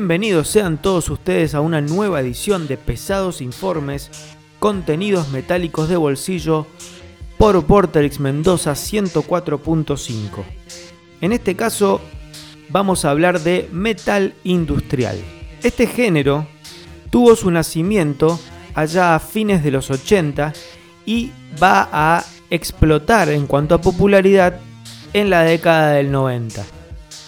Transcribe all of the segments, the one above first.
Bienvenidos sean todos ustedes a una nueva edición de Pesados Informes, contenidos metálicos de bolsillo por Porterix Mendoza 104.5. En este caso vamos a hablar de metal industrial. Este género tuvo su nacimiento allá a fines de los 80 y va a explotar en cuanto a popularidad en la década del 90.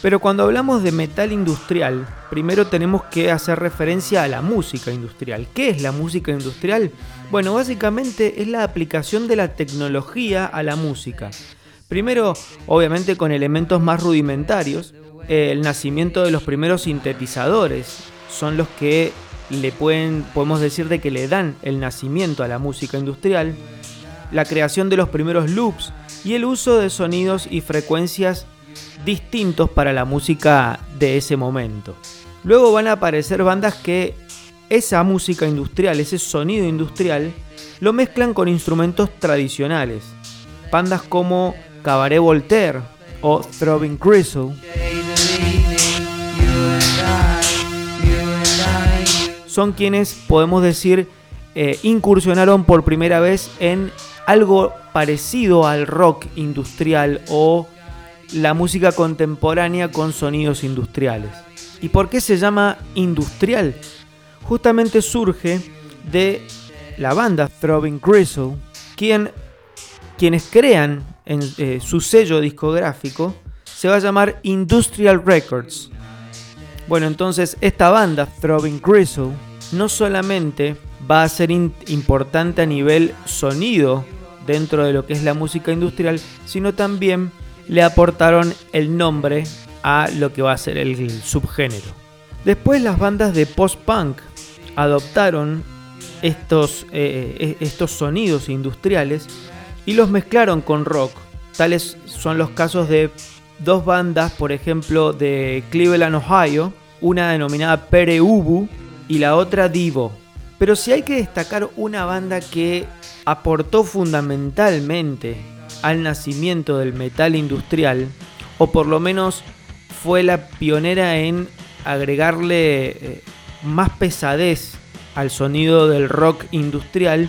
Pero cuando hablamos de metal industrial, primero tenemos que hacer referencia a la música industrial. ¿Qué es la música industrial? Bueno, básicamente es la aplicación de la tecnología a la música. Primero, obviamente con elementos más rudimentarios, el nacimiento de los primeros sintetizadores son los que le pueden, podemos decir de que le dan el nacimiento a la música industrial, la creación de los primeros loops y el uso de sonidos y frecuencias distintos para la música de ese momento. Luego van a aparecer bandas que esa música industrial, ese sonido industrial, lo mezclan con instrumentos tradicionales. Bandas como Cabaret Voltaire o Throbbing Gristle son quienes podemos decir eh, incursionaron por primera vez en algo parecido al rock industrial o la música contemporánea con sonidos industriales. ¿Y por qué se llama industrial? Justamente surge de la banda Throbbing Gristle, quien, quienes crean en eh, su sello discográfico se va a llamar Industrial Records. Bueno, entonces esta banda Throbbing Gristle no solamente va a ser importante a nivel sonido dentro de lo que es la música industrial, sino también le aportaron el nombre a lo que va a ser el subgénero. Después las bandas de post-punk adoptaron estos, eh, e-, estos sonidos industriales y los mezclaron con rock. Tales son los casos de dos bandas, por ejemplo, de Cleveland, Ohio, una denominada Pere Ubu y la otra Divo. Pero si hay que destacar una banda que aportó fundamentalmente al nacimiento del metal industrial, o por lo menos fue la pionera en agregarle eh, más pesadez al sonido del rock industrial,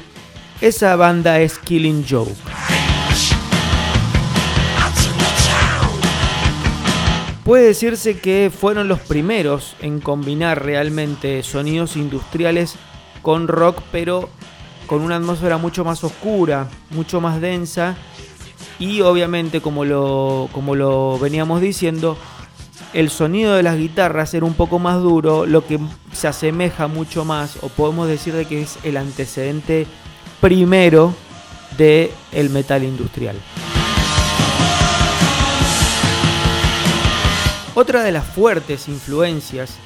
esa banda es Killing Joke. Puede decirse que fueron los primeros en combinar realmente sonidos industriales con rock, pero con una atmósfera mucho más oscura, mucho más densa y obviamente como lo, como lo veníamos diciendo, el sonido de las guitarras era un poco más duro, lo que se asemeja mucho más, o podemos decir de que es el antecedente primero del el metal industrial. Otra de las fuertes influencias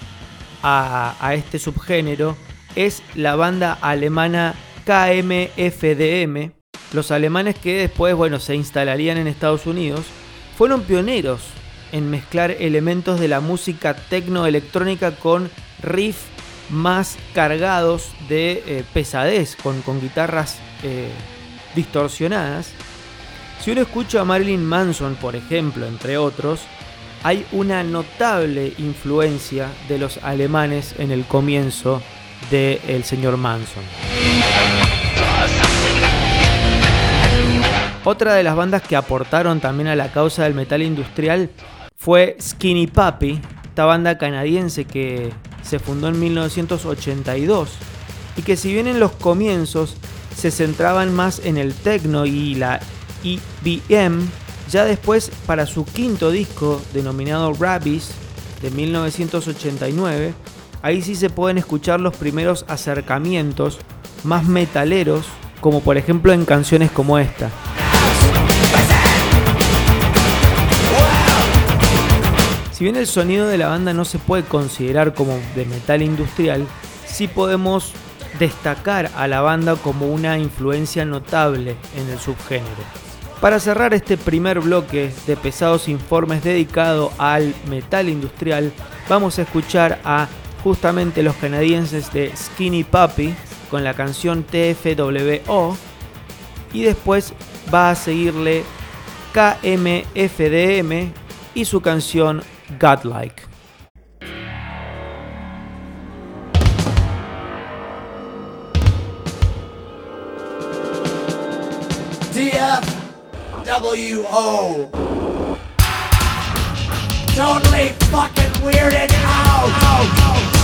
a, a este subgénero es la banda alemana KMFDM, los alemanes que después bueno, se instalarían en Estados Unidos, fueron pioneros en mezclar elementos de la música tecno-electrónica con riffs más cargados de eh, pesadez, con, guitarras eh, distorsionadas. Si uno escucha a Marilyn Manson, por ejemplo, entre otros, hay una notable influencia de los alemanes en el comienzo del señor Manson. Otra de las bandas que aportaron también a la causa del metal industrial fue Skinny Puppy, esta banda canadiense que se fundó en 1982 y que si bien en los comienzos se centraban más en el techno y la EBM, ya después para su quinto disco denominado Rabbies de 1989, ahí sí se pueden escuchar los primeros acercamientos más metaleros, como por ejemplo en canciones como esta. Si bien el sonido de la banda no se puede considerar como de metal industrial, sí podemos destacar a la banda como una influencia notable en el subgénero. Para cerrar este primer bloque de pesados informes dedicado al metal industrial, vamos a escuchar a justamente los canadienses de Skinny Puppy con la canción TFWO y después va a seguirle KMFDM y su canción godlike. DFWO. Totally fucking weirded out. out.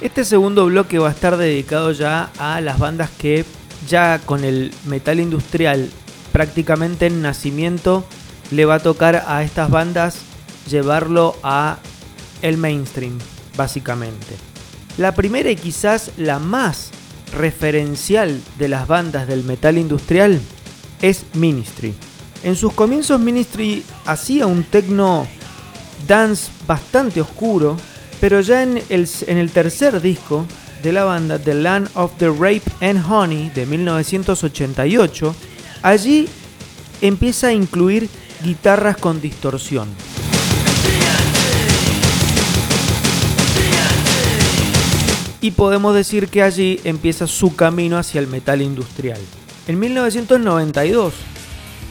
Este segundo bloque va a estar dedicado ya a las bandas que ya con el metal industrial prácticamente en nacimiento le va a tocar a estas bandas llevarlo a el mainstream, básicamente. La primera y quizás la más referencial de las bandas del metal industrial es Ministry. En sus comienzos Ministry hacía un techno dance bastante oscuro, pero ya en el, tercer disco de la banda, The Land of the Rape and Honey, de 1988, allí empieza a incluir guitarras con distorsión. Y podemos decir que allí empieza su camino hacia el metal industrial. En 1992,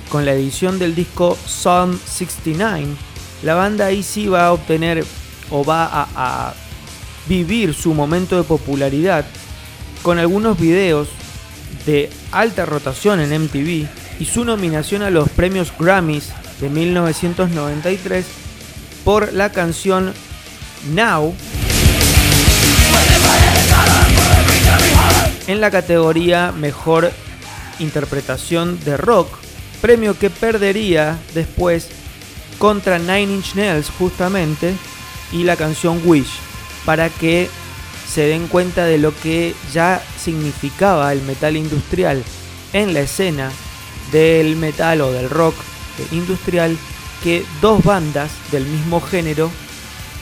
con la edición del disco Psalm 69, la banda sí va a obtener o va a, vivir su momento de popularidad con algunos videos de alta rotación en MTV y su nominación a los premios Grammys de 1993 por la canción Now en la categoría Mejor Interpretación de Rock, premio que perdería después contra Nine Inch Nails justamente y la canción Wish, para que se den cuenta de lo que ya significaba el metal industrial en la escena del metal o del rock industrial que dos bandas del mismo género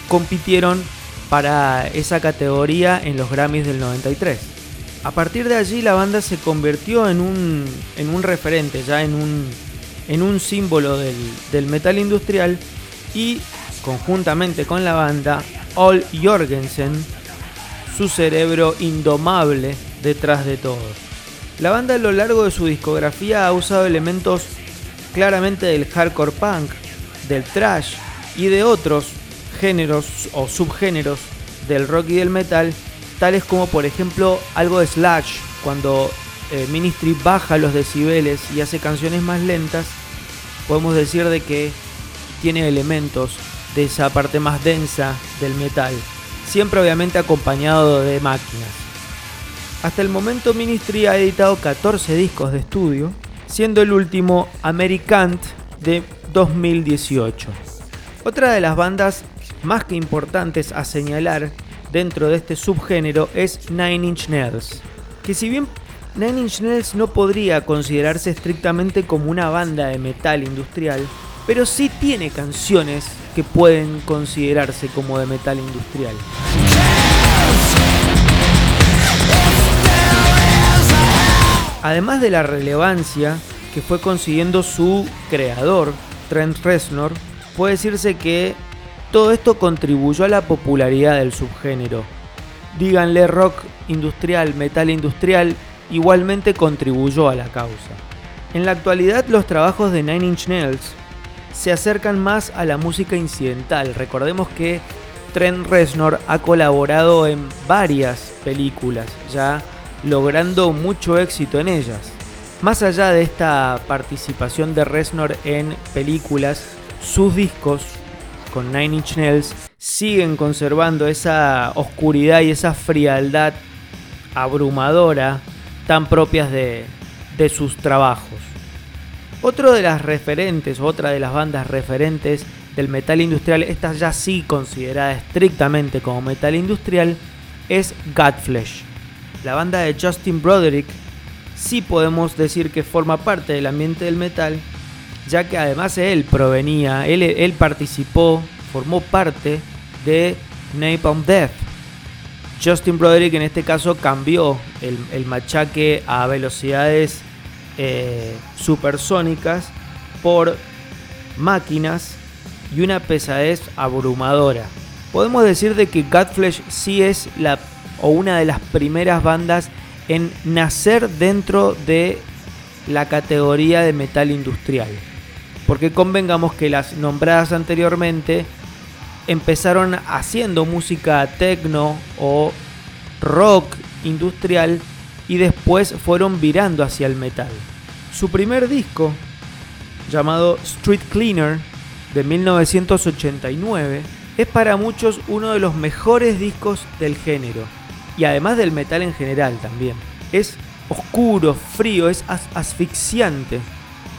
compitieron para esa categoría en los Grammys del 93. A partir de allí la banda se convirtió en un, en un referente, ya en un, en un símbolo del, del metal industrial y conjuntamente con la banda, All Jorgensen, su cerebro indomable detrás de todo. La banda a lo largo de su discografía ha usado elementos claramente del hardcore punk, del thrash y de otros géneros o subgéneros del rock y del metal, tales como por ejemplo algo de slash, cuando eh, Ministry baja los decibeles y hace canciones más lentas, podemos decir de que tiene elementos de esa parte más densa del metal, siempre obviamente acompañado de máquinas. Hasta el momento Ministry ha editado 14 discos de estudio, siendo el último Americant de 2018. Otra de las bandas más que importantes a señalar dentro de este subgénero es Nine Inch Nails, que si bien Nine Inch Nails no podría considerarse estrictamente como una banda de metal industrial, pero sí tiene canciones que pueden considerarse como de metal industrial. Además de la relevancia que fue consiguiendo su creador, Trent Reznor, puede decirse que todo esto contribuyó a la popularidad del subgénero. Díganle rock industrial, metal industrial, igualmente contribuyó a la causa. En la actualidad los trabajos de Nine Inch Nails se acercan más a la música incidental. Recordemos que Trent Reznor ha colaborado en varias películas, ya logrando mucho éxito en ellas. Más allá de esta participación de Reznor en películas, sus discos con Nine Inch Nails siguen conservando esa oscuridad y esa frialdad abrumadora tan propias de, de sus trabajos. Otro de las referentes, otra de las bandas referentes del metal industrial, esta ya sí considerada estrictamente como metal industrial, es Godflesh. La banda de Justin Broderick sí podemos decir que forma parte del ambiente del metal, ya que además él provenía, él, participó, formó parte de Napalm Death. Justin Broderick en este caso cambió el, el machaque a velocidades eh, supersónicas por máquinas y una pesadez abrumadora. Podemos decir de que Godflesh sí es la o una de las primeras bandas en nacer dentro de la categoría de metal industrial. Porque convengamos que las nombradas anteriormente empezaron haciendo música techno o rock industrial y después fueron virando hacia el metal. Su primer disco, llamado Street Cleaner, de 1989, es para muchos uno de los mejores discos del género. y además del metal en general también. Es oscuro, frío, es as- asfixiante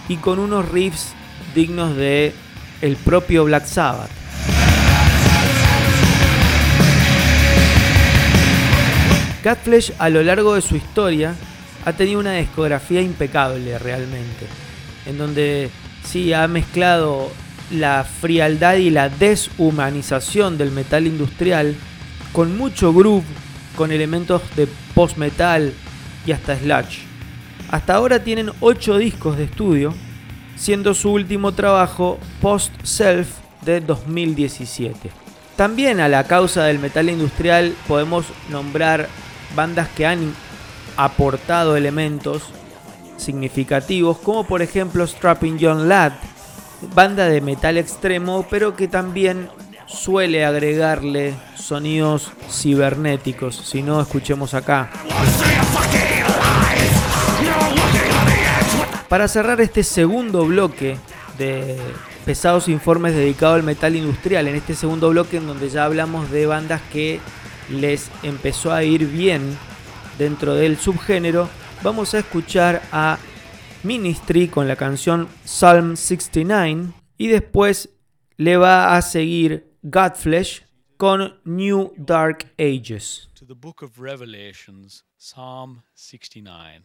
y con unos riffs dignos de el propio Black Sabbath. Godflesh a lo largo de su historia ha tenido una discografía impecable realmente, en donde sí ha mezclado la frialdad y la deshumanización del metal industrial con mucho groove, con elementos de post-metal y hasta sludge. Hasta ahora tienen 8 discos de estudio, siendo su último trabajo Post Self de 2017. También a la causa del metal industrial podemos nombrar bandas que han aportado elementos significativos, como por ejemplo Strapping Young Lad, banda de metal extremo, pero que también suele agregarle sonidos cibernéticos. Si no, escuchemos acá. Para cerrar este segundo bloque de pesados informes dedicado al metal industrial, en este segundo bloque en donde ya hablamos de bandas que les empezó a ir bien dentro del subgénero, vamos a escuchar a Ministry con la canción Psalm 69 y después le va a seguir Godflesh con New Dark Ages. to the book of Revelations, Psalm 69.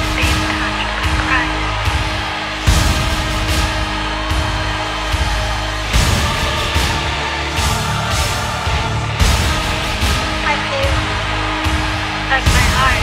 like my heart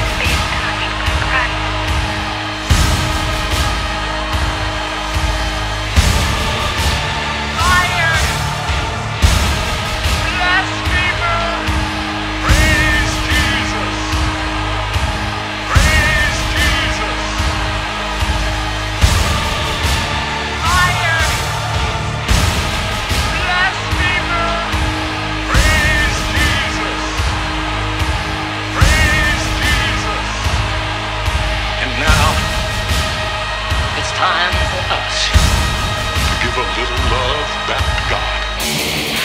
love that God.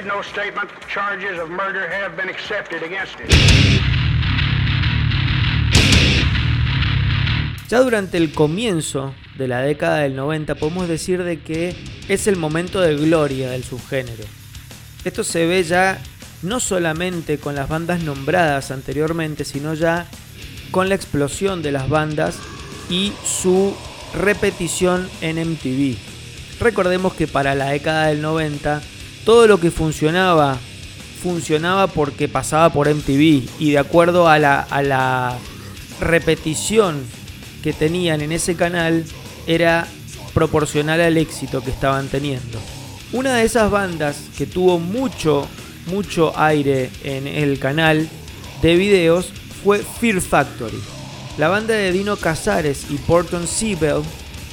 Made no statement. Charges of murder have been accepted against. Ya durante el comienzo de la década del 90 podemos decir de que es el momento de gloria del subgénero. Esto se ve ya no solamente con las bandas nombradas anteriormente, sino ya con la explosión de las bandas y su repetición en MTV. Recordemos que para la década del 90 todo lo que funcionaba funcionaba porque pasaba por MTV y de acuerdo a la, repetición que tenían en ese canal era proporcional al éxito que estaban teniendo. Una de esas bandas que tuvo mucho, mucho aire en el canal de videos fue Fear Factory. La banda de Dino Casares y Porton Siebel,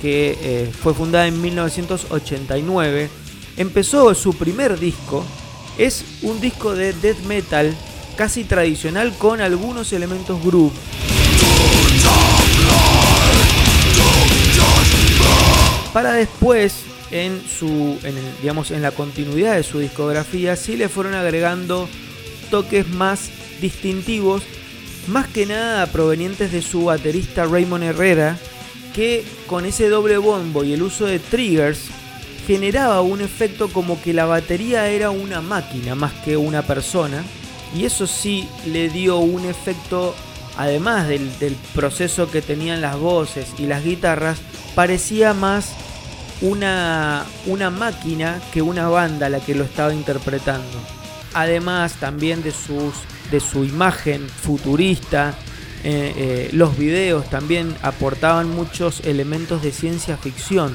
que eh, fue fundada en 1989, empezó su primer disco. Es un disco de death metal casi tradicional con algunos elementos groove. Para después, en su, en digamos, en la continuidad de su discografía, sí le fueron agregando toques más distintivos, más que nada provenientes de su baterista Raymond Herrera, que con ese doble bombo y el uso de triggers generaba un efecto como que la batería era una máquina más que una persona, y eso sí le dio un efecto, además del, proceso que tenían las voces y las guitarras, parecía más una, una máquina que una banda la que lo estaba interpretando. Además también de, sus, de su imagen futurista, eh, eh, los videos también aportaban muchos elementos de ciencia ficción.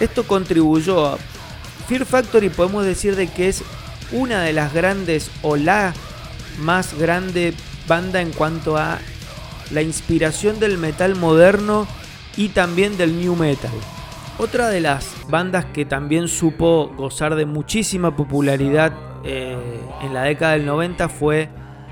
Esto contribuyó a Fear Factory podemos decir de que es una de las grandes o la más grande banda en cuanto a la inspiración del metal moderno y también del new metal. Otra de las bandas que también supo gozar de muchísima popularidad eh, en la década del 90 fue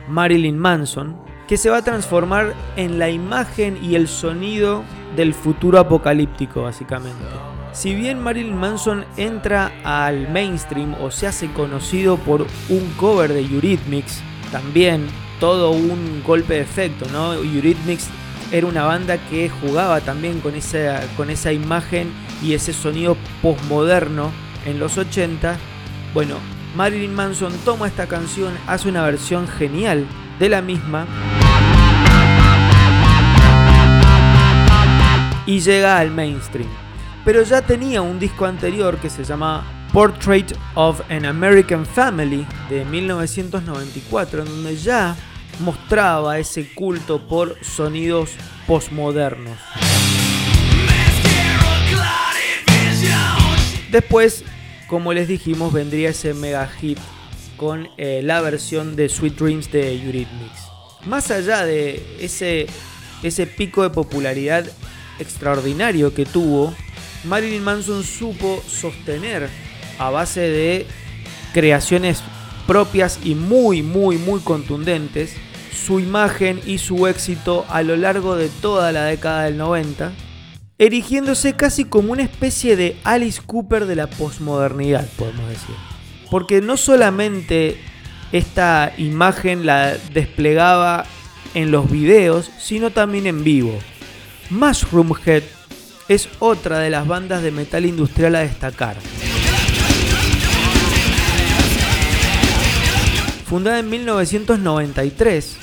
Marilyn Manson, que se va a transformar en la imagen y el sonido del futuro apocalíptico básicamente. Si bien Marilyn Manson entra al mainstream o se hace conocido por un cover de Eurythmics, también todo un golpe de efecto, ¿no? Eurythmics era una banda que jugaba también con esa, con esa imagen y ese sonido postmoderno en los 80. Bueno, Marilyn Manson toma esta canción, hace una versión genial de la misma y llega al mainstream. Pero ya tenía un disco anterior que se llama Portrait of an American Family de 1994, en donde ya mostraba ese culto por sonidos postmodernos. Después, como les dijimos, vendría ese mega hit con eh, la versión de Sweet Dreams de Eurythmics. Más allá de ese, ese pico de popularidad extraordinario que tuvo, Marilyn Manson supo sostener a base de creaciones propias y muy, muy, muy contundentes su imagen y su éxito a lo largo de toda la década del 90, erigiéndose casi como una especie de Alice Cooper de la posmodernidad, podemos decir. Porque no solamente esta imagen la desplegaba en los videos, sino también en vivo. Mushroom Head es otra de las bandas de metal industrial a destacar. Fundada en 1993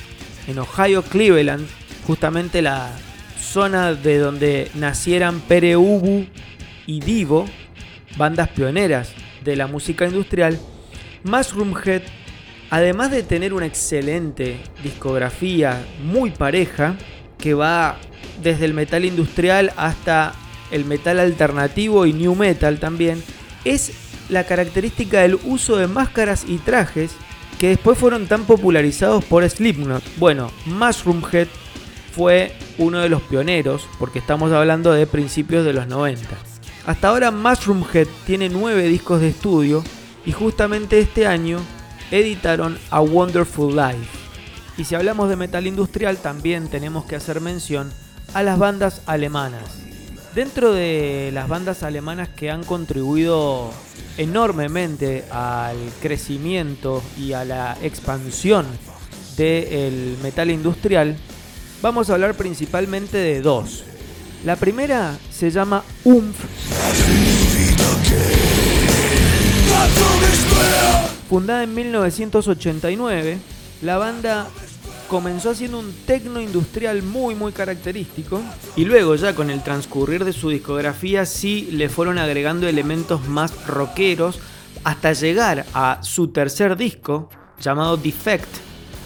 en Ohio, Cleveland, justamente la zona de donde nacieran Pere Ubu y Divo, bandas pioneras de la música industrial, Mushroom Head, además de tener una excelente discografía muy pareja, que va desde el metal industrial hasta el metal alternativo y new metal también, es la característica del uso de máscaras y trajes que después fueron tan popularizados por Slipknot. Bueno, Mushroom Head fue uno de los pioneros, porque estamos hablando de principios de los 90. Hasta ahora Mushroom Head tiene nueve discos de estudio y justamente este año editaron A Wonderful Life. Y si hablamos de metal industrial también tenemos que hacer mención a las bandas alemanas. Dentro de las bandas alemanas que han contribuido enormemente al crecimiento y a la expansión del metal industrial, vamos a hablar principalmente de dos. La primera se llama Umf. Fundada en 1989, la banda comenzó haciendo un tecno industrial muy muy característico y luego ya con el transcurrir de su discografía sí le fueron agregando elementos más rockeros hasta llegar a su tercer disco llamado Defect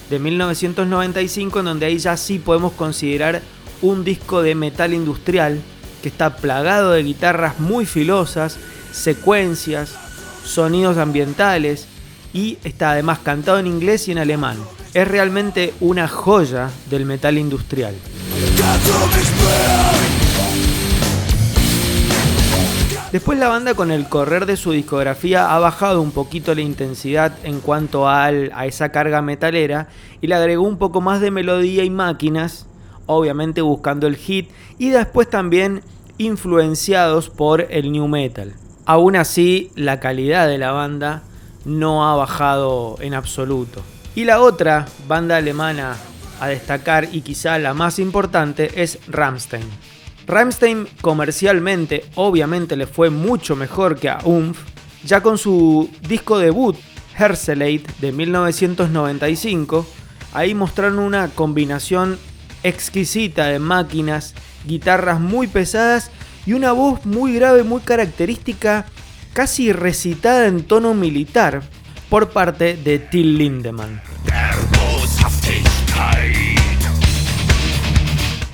de 1995 en donde ahí ya sí podemos considerar un disco de metal industrial que está plagado de guitarras muy filosas, secuencias, sonidos ambientales y está además cantado en inglés y en alemán. Es realmente una joya del metal industrial. Después la banda con el correr de su discografía ha bajado un poquito la intensidad en cuanto a esa carga metalera y le agregó un poco más de melodía y máquinas, obviamente buscando el hit y después también influenciados por el new metal. Aún así, la calidad de la banda no ha bajado en absoluto. Y la otra banda alemana a destacar y quizá la más importante es Rammstein. Rammstein comercialmente obviamente le fue mucho mejor que a Umf, ya con su disco debut Herselate de 1995, ahí mostraron una combinación exquisita de máquinas, guitarras muy pesadas y una voz muy grave, muy característica, casi recitada en tono militar por parte de Till Lindemann.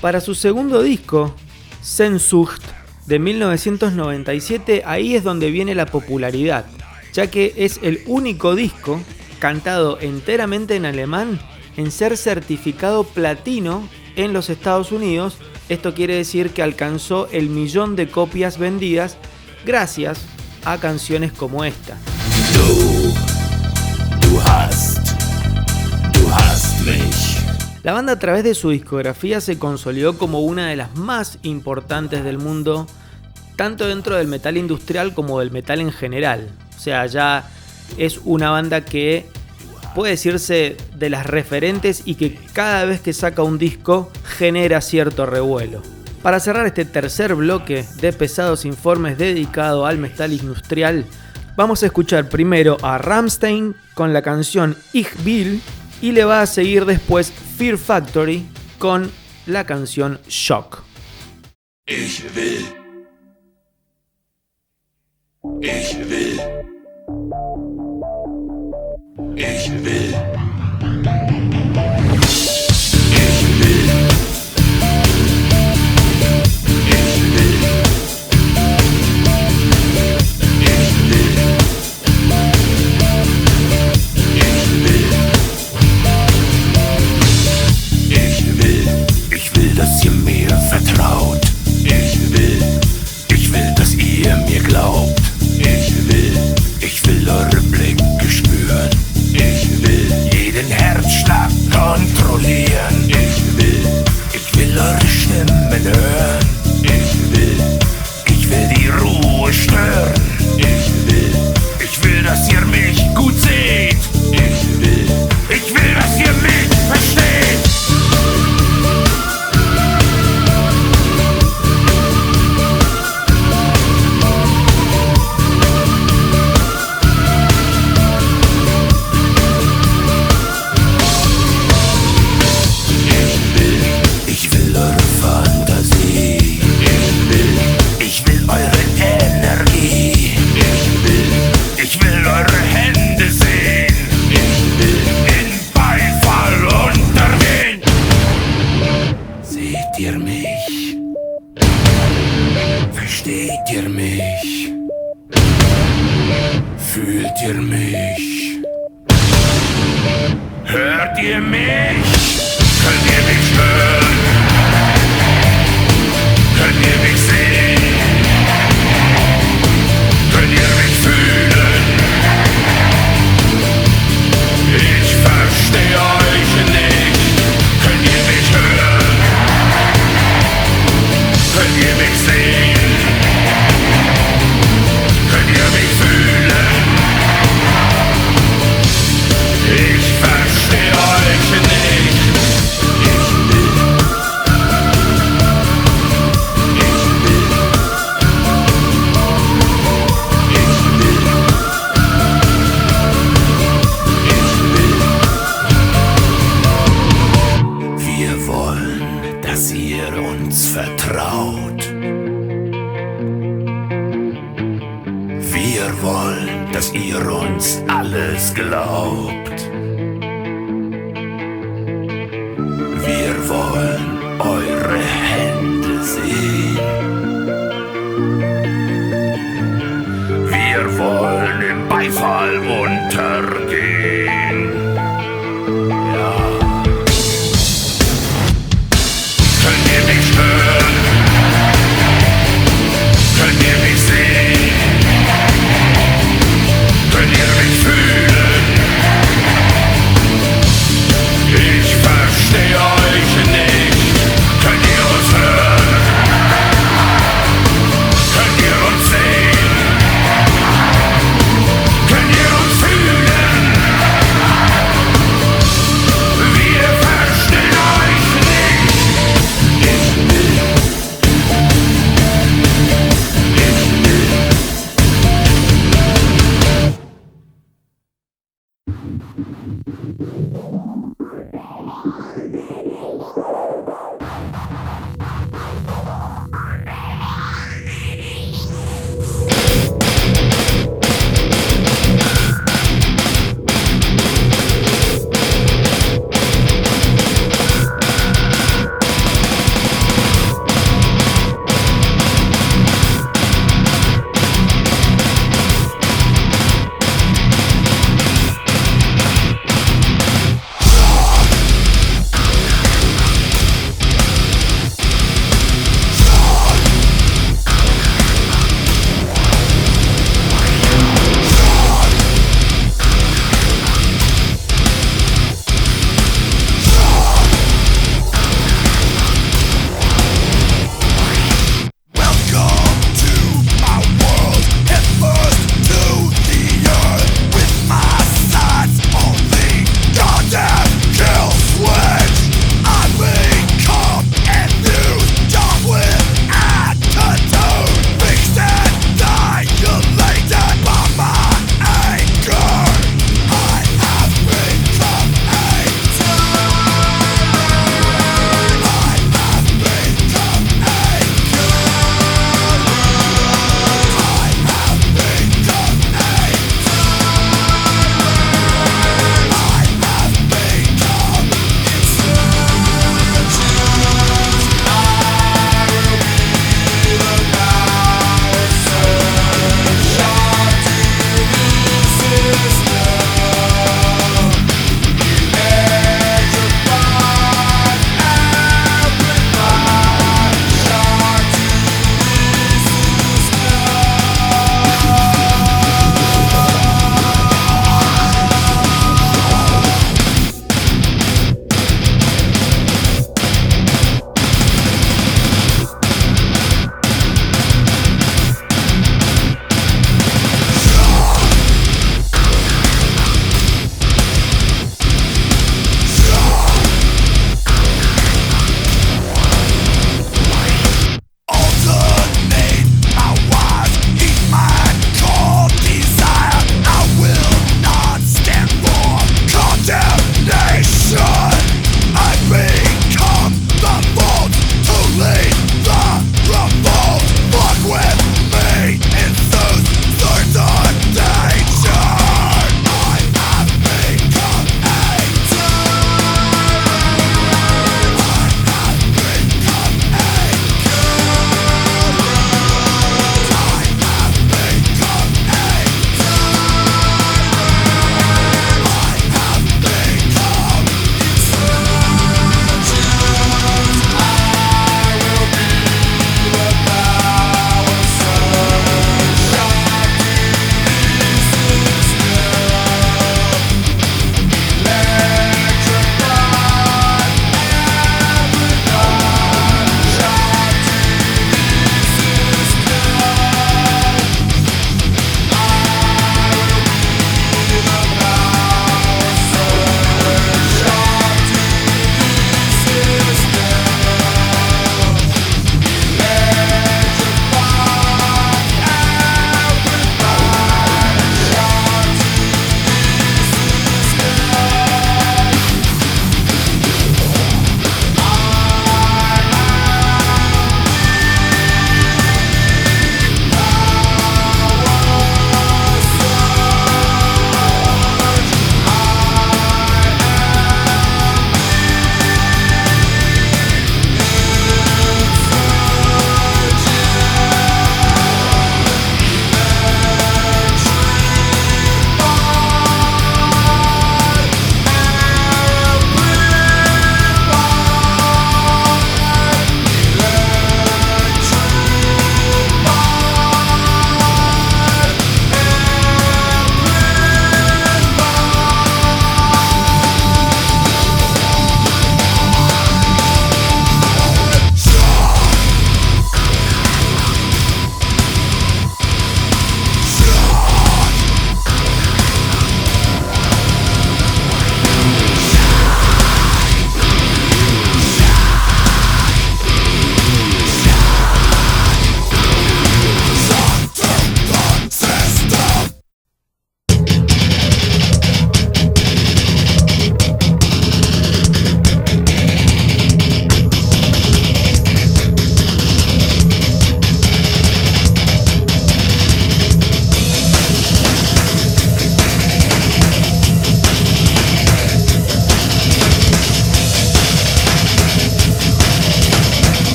Para su segundo disco, Sensucht, de 1997, ahí es donde viene la popularidad, ya que es el único disco cantado enteramente en alemán en ser certificado platino en los Estados Unidos esto quiere decir que alcanzó el millón de copias vendidas gracias a canciones como esta. La banda a través de su discografía se consolidó como una de las más importantes del mundo, tanto dentro del metal industrial como del metal en general. O sea, ya es una banda que puede decirse de las referentes y que cada vez que saca un disco genera cierto revuelo. Para cerrar este tercer bloque de pesados informes dedicado al metal industrial, vamos a escuchar primero a Ramstein con la canción Ich Will y le va a seguir después Fear Factory con la canción Shock. Ich will. Ich will. Dass ihr mir vertraut. Ich will. Ich will, dass ihr mir glaubt. Ich will. Ich will eure Blicke spüren. Ich will jeden Herzschlag kontrollieren. Ich will, ich will eure Stimmen hören. смерті.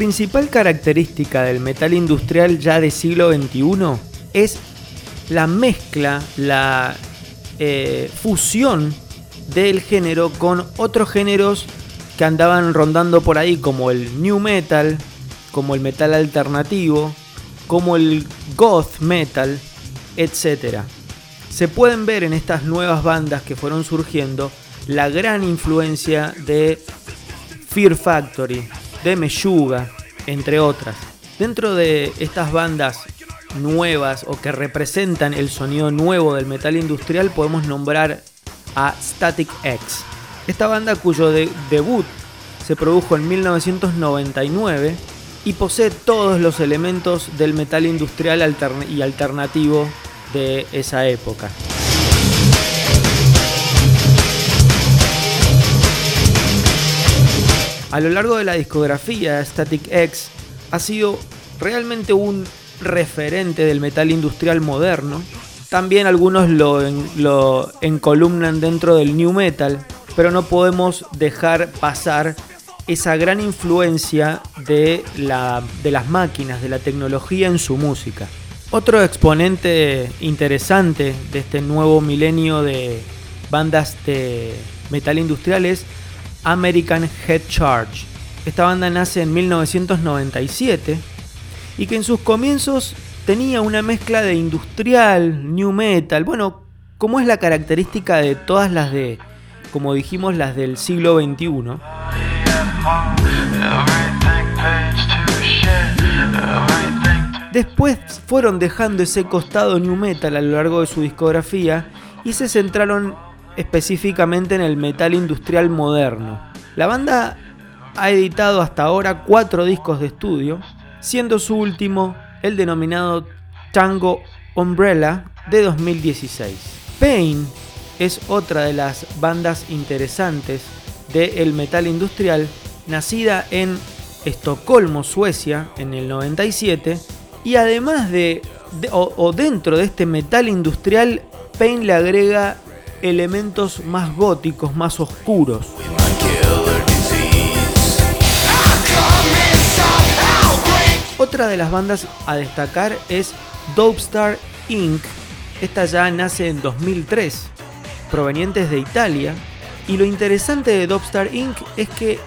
Principal característica del metal industrial ya de siglo XXI es la mezcla, la eh, fusión del género con otros géneros que andaban rondando por ahí como el new metal, como el metal alternativo, como el goth metal, etc. Se pueden ver en estas nuevas bandas que fueron surgiendo la gran influencia de Fear Factory, de Meshuga, entre otras. Dentro de estas bandas nuevas o que representan el sonido nuevo del metal industrial podemos nombrar a Static X. Esta banda cuyo de- debut se produjo en 1999 y posee todos los elementos del metal industrial y alternativo de esa época. A lo largo de la discografía, Static X ha sido realmente un referente del metal industrial moderno. También algunos lo, en- lo encolumnan dentro del new metal, pero no podemos dejar pasar esa gran influencia de, de las máquinas, de la tecnología en su música. Otro exponente interesante de este nuevo milenio de bandas de metal industrial es American Head Charge. Esta banda nace en 1997 y que en sus comienzos tenía una mezcla de industrial, new metal, bueno, como es la característica de todas las de, como dijimos, las del siglo XXI. Después fueron dejando ese costado new metal a lo largo de su discografía y se centraron específicamente en el metal industrial moderno. La banda ha editado hasta ahora cuatro discos de estudio, siendo su último el denominado Tango Umbrella de 2016. Pain es otra de las bandas interesantes del metal industrial, nacida en Estocolmo, Suecia, en el 97, y además de, o dentro de este metal industrial, Pain le agrega elementos más góticos, más oscuros. Otra de las bandas a destacar es Dopestar Inc. Esta ya nace en 2003, provenientes de Italia. Y lo interesante de Dopestar Inc. es que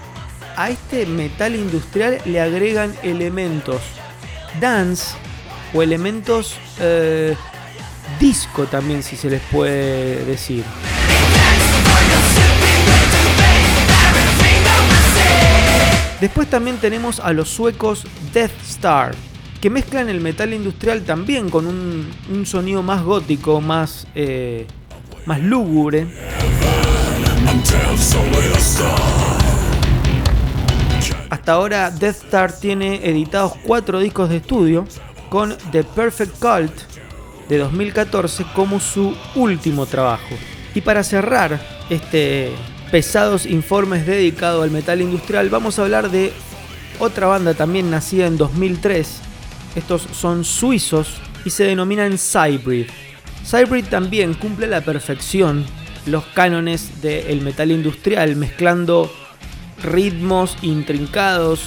a este metal industrial le agregan elementos dance o elementos eh, disco también, si se les puede decir. Después también tenemos a los suecos Death Star, que mezclan el metal industrial también con un, sonido más gótico, más, eh, más lúgubre. Hasta ahora Death Star tiene editados cuatro discos de estudio con The Perfect Cult de 2014 como su último trabajo. Y para cerrar este pesados informes dedicado al metal industrial, vamos a hablar de otra banda también nacida en 2003. Estos son suizos y se denominan Cybrid. Cybrid también cumple a la perfección los cánones del metal industrial, mezclando ritmos intrincados,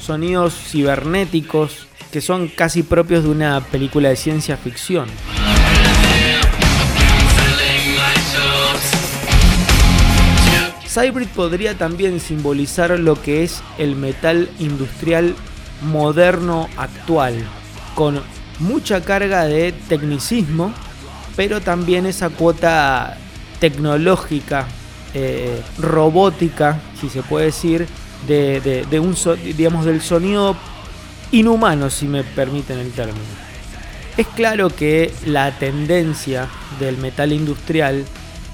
sonidos cibernéticos que son casi propios de una película de ciencia ficción. Cybrid podría también simbolizar lo que es el metal industrial moderno actual, con mucha carga de tecnicismo, pero también esa cuota tecnológica, eh, robótica, si se puede decir, de, de un, so- digamos, del sonido inhumano, si me permiten el término. Es claro que la tendencia del metal industrial,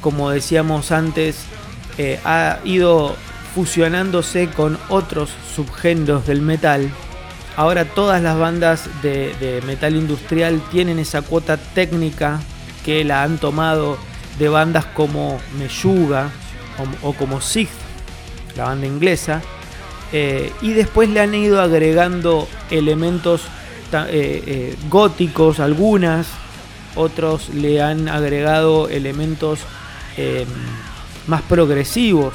como decíamos antes, eh, ha ido fusionándose con otros subgéneros del metal. Ahora todas las bandas de, metal industrial tienen esa cuota técnica que la han tomado de bandas como Meyuga o, como Sig, la banda inglesa, eh, y después le han ido agregando elementos eh, eh, góticos, algunas, otros le han agregado elementos eh, más progresivos,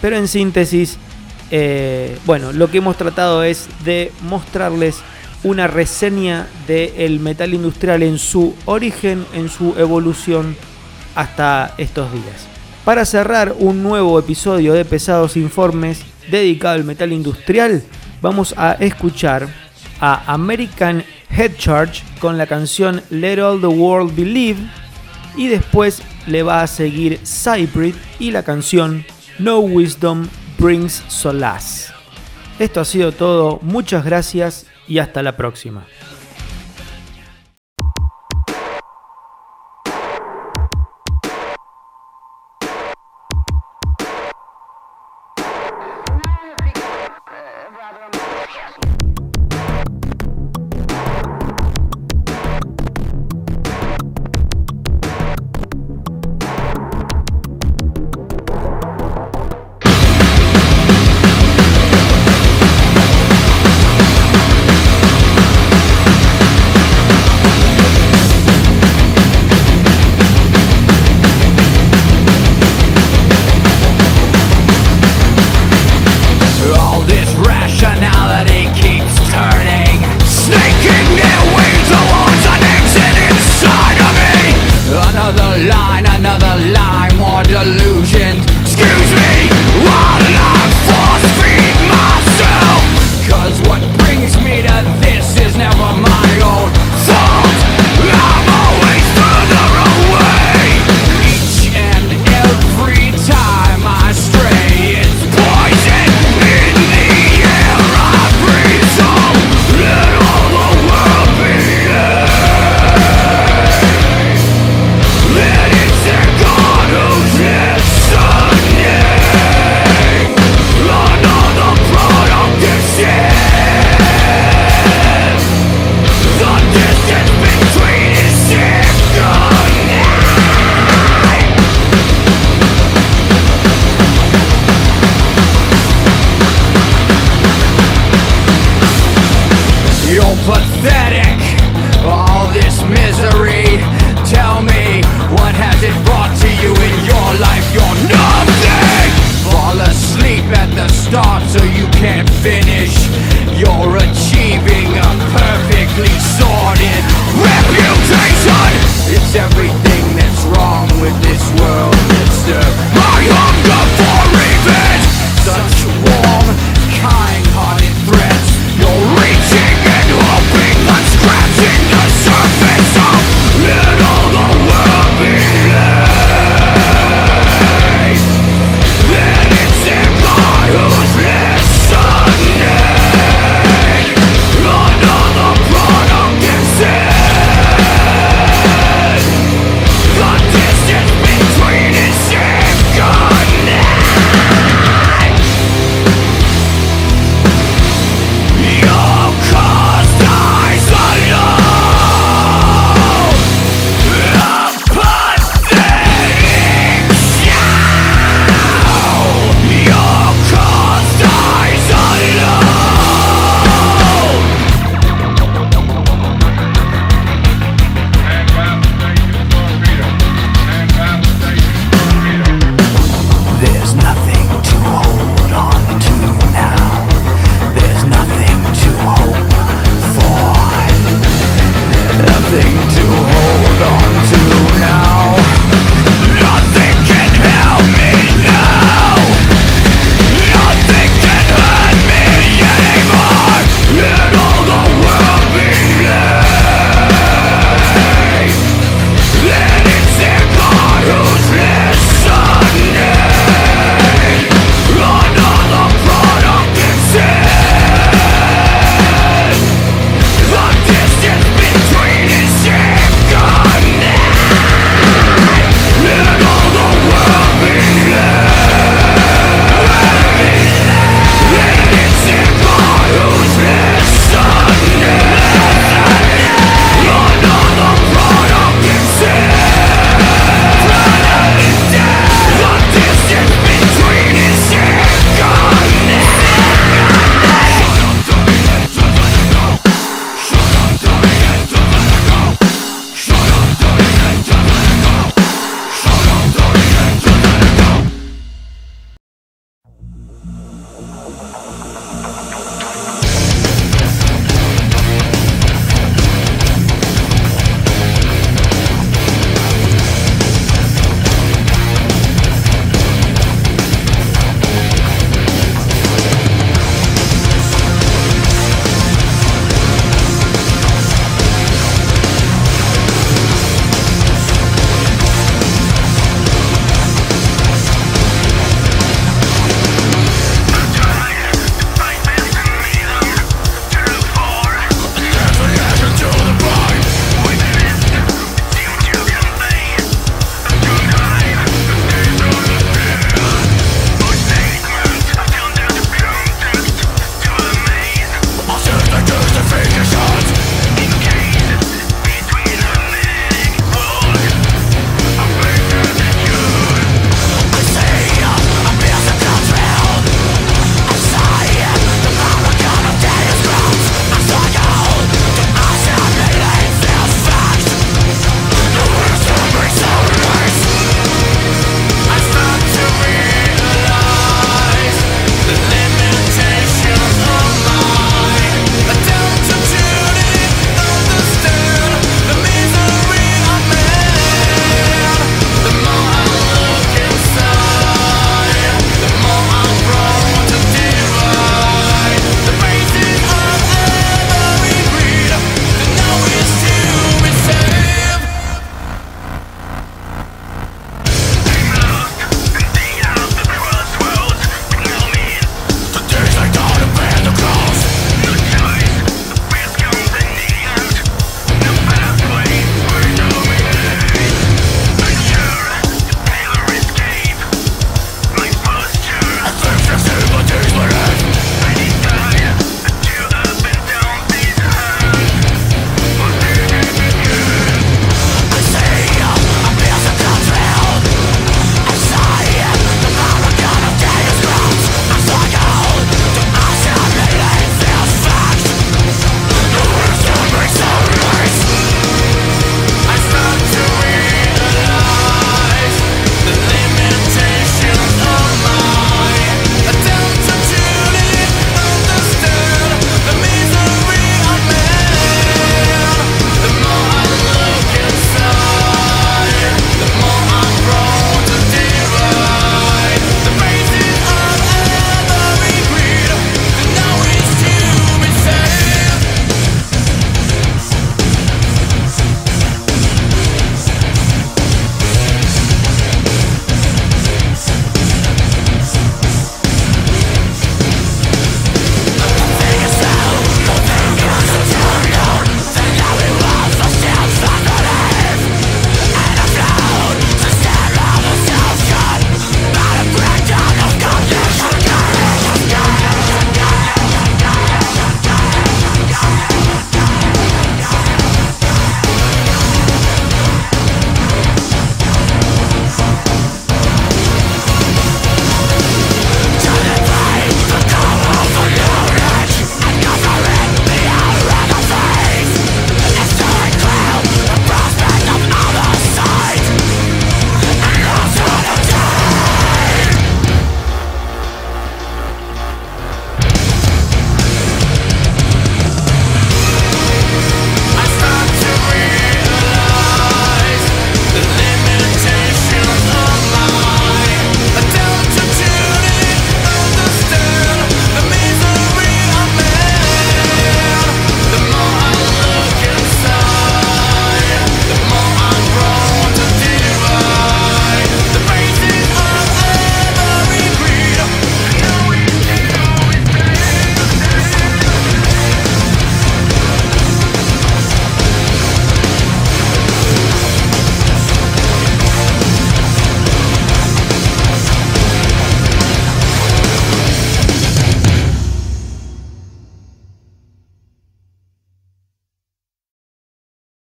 pero en síntesis, bueno, lo que hemos tratado es de mostrarles una reseña del metal industrial en su origen, en su evolución hasta estos días. Para cerrar un nuevo episodio de Pesados Informes dedicado al metal industrial, vamos a escuchar a American Head Charge con la canción Let All the World Believe y después le va a seguir Cybrid y la canción No Wisdom Brings Solace. Esto ha sido todo, muchas gracias y hasta la próxima.